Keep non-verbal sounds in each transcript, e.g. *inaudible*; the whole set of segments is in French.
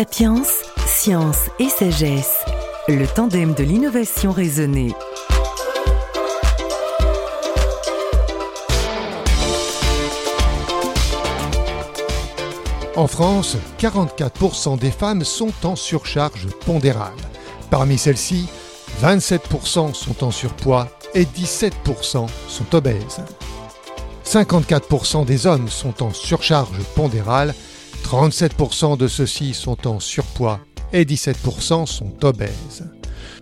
Sapiens, science et sagesse, le tandem de l'innovation raisonnée. En France, 44% des femmes sont en surcharge pondérale. Parmi celles-ci, 27% sont en surpoids et 17% sont obèses. 54% des hommes sont en surcharge pondérale, 37% de ceux-ci sont en surpoids et 17% sont obèses.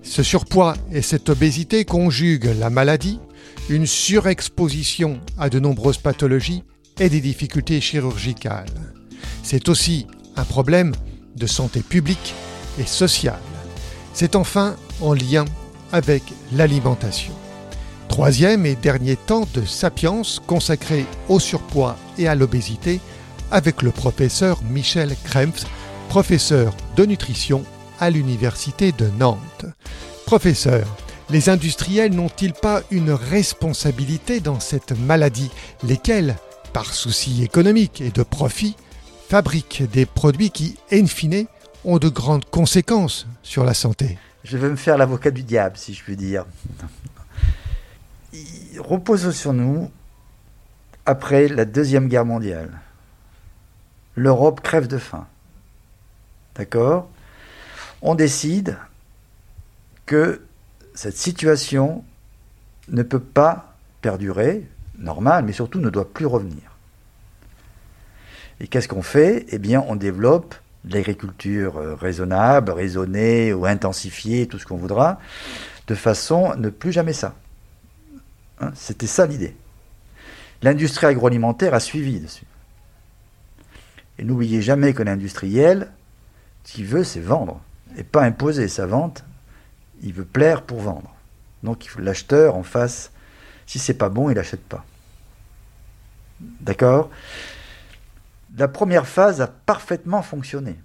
Ce surpoids et cette obésité conjuguent la maladie, une surexposition à de nombreuses pathologies et des difficultés chirurgicales. C'est aussi un problème de santé publique et sociale. C'est enfin en lien avec l'alimentation. Troisième et dernier temps de Sapiens consacré au surpoids et à l'obésité avec le professeur Michel Krempf, professeur de nutrition à l'Université de Nantes. Professeur, les industriels n'ont-ils pas une responsabilité dans cette maladie, lesquels, par souci économique et de profit, fabriquent des produits qui, in fine, ont de grandes conséquences sur la santé? Je veux me faire l'avocat du diable, si je puis dire repose sur nous après la Deuxième Guerre mondiale. L'Europe crève de faim. D'accord? On décide que cette situation ne peut pas perdurer, normal, mais surtout ne doit plus revenir. Et qu'est-ce qu'on fait? Eh bien, on développe l'agriculture euh, raisonnable, raisonnée ou intensifiée, tout ce qu'on voudra, de façon à ne plus jamais ça. Hein, c'était ça l'idée. L'industrie agroalimentaire a suivi dessus. Et n'oubliez jamais que l'industriel, ce qu'il veut, c'est vendre, et pas imposer sa vente. Il veut plaire pour vendre. Donc l'acheteur en face. Si c'est pas bon, il n'achète pas. D'accord? La première phase a parfaitement fonctionné.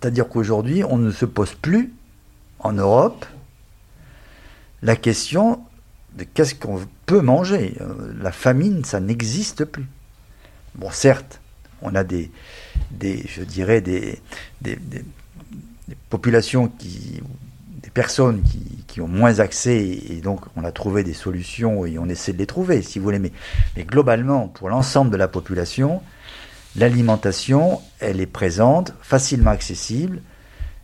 C'est-à-dire qu'aujourd'hui, on ne se pose plus en Europe la question qu'est-ce qu'on peut manger. Euh, la famine, ça n'existe plus. Bon, certes, on a des, je dirais, des, populations qui, des personnes qui, ont moins accès, et donc on a trouvé des solutions et on essaie de les trouver, si vous voulez. Mais, globalement, pour l'ensemble de la population, l'alimentation, elle est présente, facilement accessible,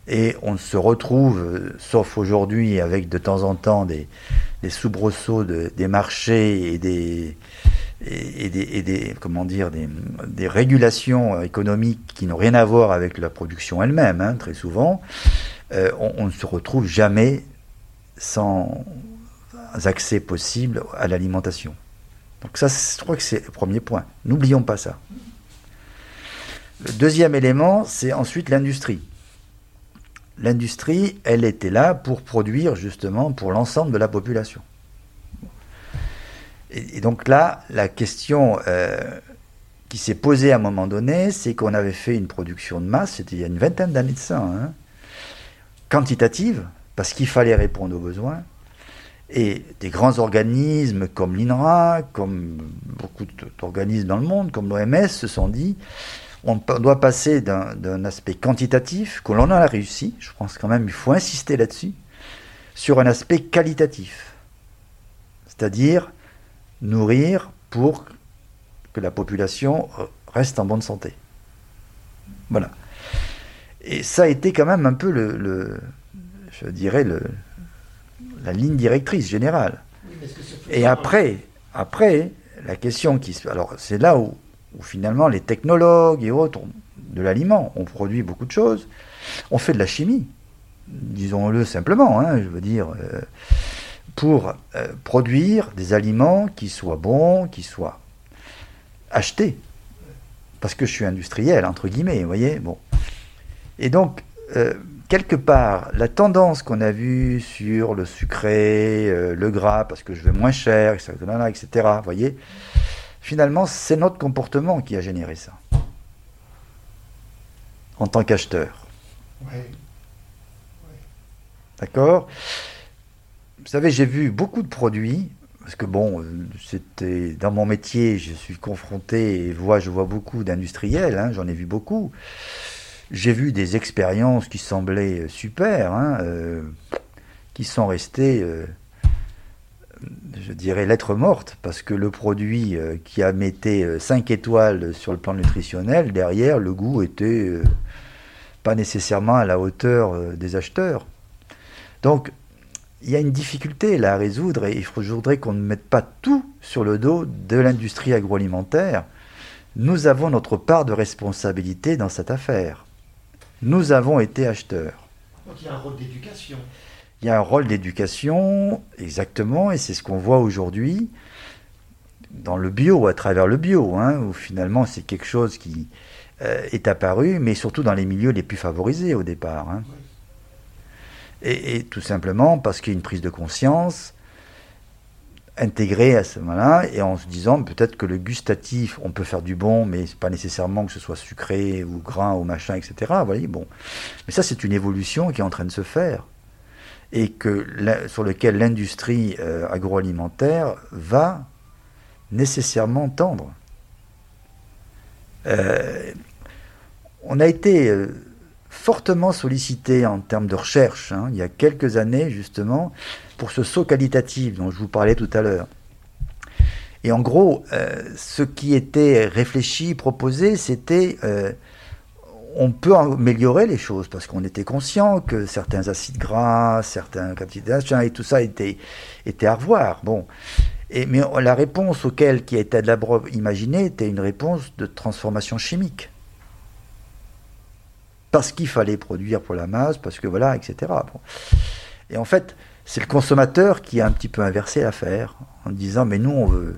et on se retrouve, sauf aujourd'hui, avec de temps en temps des soubresauts des marchés et des, et, des, comment dire, des, régulations économiques qui n'ont rien à voir avec la production elle-même, hein, très souvent, euh, on, ne se retrouve jamais sans accès possible à l'alimentation. Donc ça, je crois que c'est le premier point. N'oublions pas ça. Le deuxième élément, c'est ensuite l'industrie l'industrie, elle était là pour produire justement pour l'ensemble de la population. Et, donc là, la question euh, qui s'est posée à un moment donné, c'est qu'on avait fait une production de masse, c'était il y a une vingtaine d'années de ça, hein, quantitative, parce qu'il fallait répondre aux besoins. Et des grands organismes comme l'INRA, comme beaucoup d'organismes dans le monde, comme l'OMS, se sont dit, on doit passer d'un aspect quantitatif, que l'on a réussi, je pense quand même il faut insister là-dessus, sur un aspect qualitatif. C'est-à-dire nourrir pour que la population reste en bonne santé. Voilà. Et ça a été quand même un peu le, je dirais, le, la ligne directrice générale. Et après, après, la question qui se... Alors c'est là où où finalement les technologues et autres de l'aliment, ont produit beaucoup de choses, on fait de la chimie, disons-le simplement, hein, je veux dire, euh, pour euh, produire des aliments qui soient bons, qui soient achetés, parce que je suis industriel, entre guillemets, vous voyez, bon. Et donc, euh, quelque part, la tendance qu'on a vue sur le sucré, le gras, parce que je veux moins cher, etc., etc., vous voyez, Finalement, c'est notre comportement qui a généré ça. En tant qu'acheteur. Oui. D'accord? Vous savez, j'ai vu beaucoup de produits, parce que bon, c'était dans mon métier, je suis confronté et vois, je vois beaucoup d'industriels, hein, j'en ai vu beaucoup. j'ai vu des expériences qui semblaient super, hein, qui sont restées je dirais lettre morte, parce que le produit euh, qui a metté 5 euh, étoiles sur le plan nutritionnel, derrière, le goût était euh, pas nécessairement à la hauteur des acheteurs. Donc, il y a une difficulté là à résoudre et je voudrais qu'on ne mette pas tout sur le dos de l'industrie agroalimentaire. Nous avons notre part de responsabilité dans cette affaire. Nous avons été acheteurs. Donc il y a un rôle d'éducation. Il y a un rôle d'éducation, exactement, et c'est ce qu'on voit aujourd'hui dans le bio, à travers le bio, hein, où finalement c'est quelque chose qui euh, est apparu, mais surtout dans les milieux les plus favorisés au départ. Hein. Et, tout simplement parce qu'il y a une prise de conscience intégrée à ce moment-là, et en se disant peut-être que le gustatif, on peut faire du bon, mais c'est pas nécessairement que ce soit sucré ou gras ou machin, etc. Bon. Mais ça, c'est une évolution qui est en train de se faire et que, sur lequel l'industrie euh, agroalimentaire va nécessairement tendre. Euh, on a été euh, fortement sollicité en termes de recherche, hein, il y a quelques années justement, pour ce saut qualitatif dont je vous parlais tout à l'heure. Et en gros, ce qui était réfléchi, proposé, c'était on peut améliorer les choses parce qu'on était conscient que certains acides gras, certains quantités et tout ça était, à revoir. Bon. Mais la réponse auquel qui a été d'abord imaginée était une réponse de transformation chimique. Parce qu'il fallait produire pour la masse, parce que voilà, etc. Et en fait, c'est le consommateur qui a un petit peu inversé l'affaire en disant mais nous on veut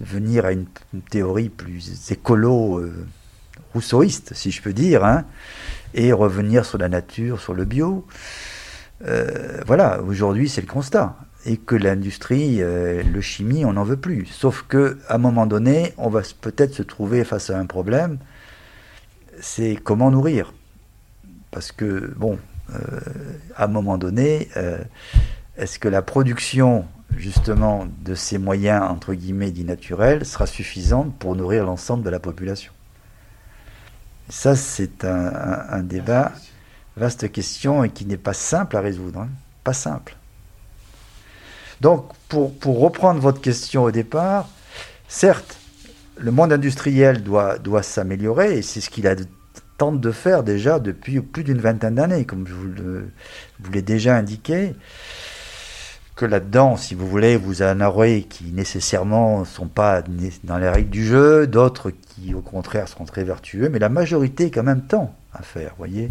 venir à une, théorie plus écolo. Euh, rousseauiste, si je peux dire, hein, et revenir sur la nature, sur le bio. Euh, voilà, aujourd'hui c'est le constat. Et que l'industrie, euh, le chimie, on n'en veut plus. Sauf que à un moment donné, on va peut-être se trouver face à un problème. C'est comment nourrir. Parce que, bon, euh, à un moment donné, est-ce que la production justement de ces moyens entre guillemets dits naturels sera suffisante pour nourrir l'ensemble de la population? Ça, c'est un, débat, vaste question, et qui n'est pas simple à résoudre. Hein. Pas simple. Donc, pour, pour, reprendre votre question au départ, certes, le monde industriel doit, doit s'améliorer, et c'est ce qu'il a tente de faire déjà depuis plus d'une vingtaine d'années, comme je vous l'ai déjà indiqué que là-dedans, si vous voulez, vous en aurez qui nécessairement ne sont pas dans les règles du jeu, d'autres qui au contraire seront très vertueux, mais la majorité quand même temps à faire, voyez.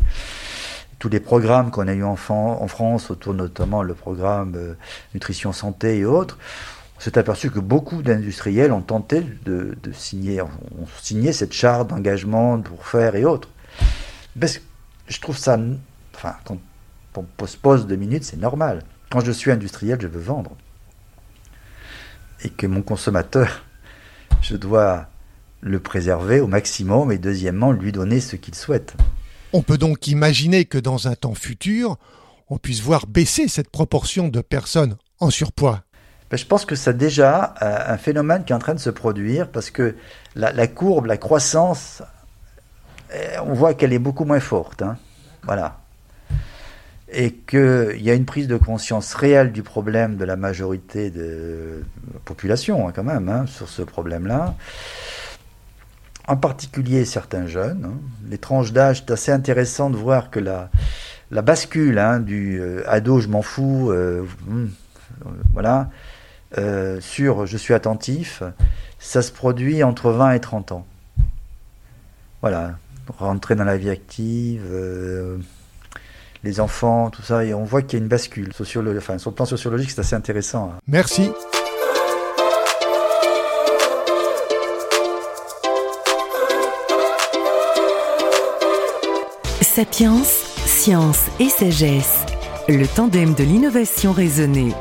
Tous les programmes qu'on a eu en, France, autour notamment le programme euh, Nutrition Santé et autres, s'est aperçu que beaucoup d'industriels ont tenté de, signer, ont signé cette charte d'engagement pour faire et autres. Parce que je trouve ça, enfin, quand on se pose deux minutes, c'est normal. Quand je suis industriel, je veux vendre. Et que mon consommateur, *laughs* je dois le préserver au maximum et deuxièmement, lui donner ce qu'il souhaite. On peut donc imaginer que dans un temps futur, on puisse voir baisser cette proportion de personnes en surpoids. Ben, je pense que c'est déjà euh, un phénomène qui est en train de se produire parce que la, courbe, la croissance, euh, on voit qu'elle est beaucoup moins forte. Hein. Voilà et qu'il y a une prise de conscience réelle du problème de la majorité de la population, hein, quand même, hein, sur ce problème-là. En particulier certains jeunes. Les tranches d'âge, c'est assez intéressant de voir que la, bascule du euh, ado, je m'en fous, hmm, voilà, euh, sur je suis attentif, ça se produit entre 20 et 30 ans. Voilà, rentrer dans la vie active les enfants, tout ça, et on voit qu'il y a une bascule. Sociolo enfin, sur le plan sociologique, c'est assez intéressant. Hein. Merci. Sapiens, science et sagesse, le tandem de l'innovation raisonnée.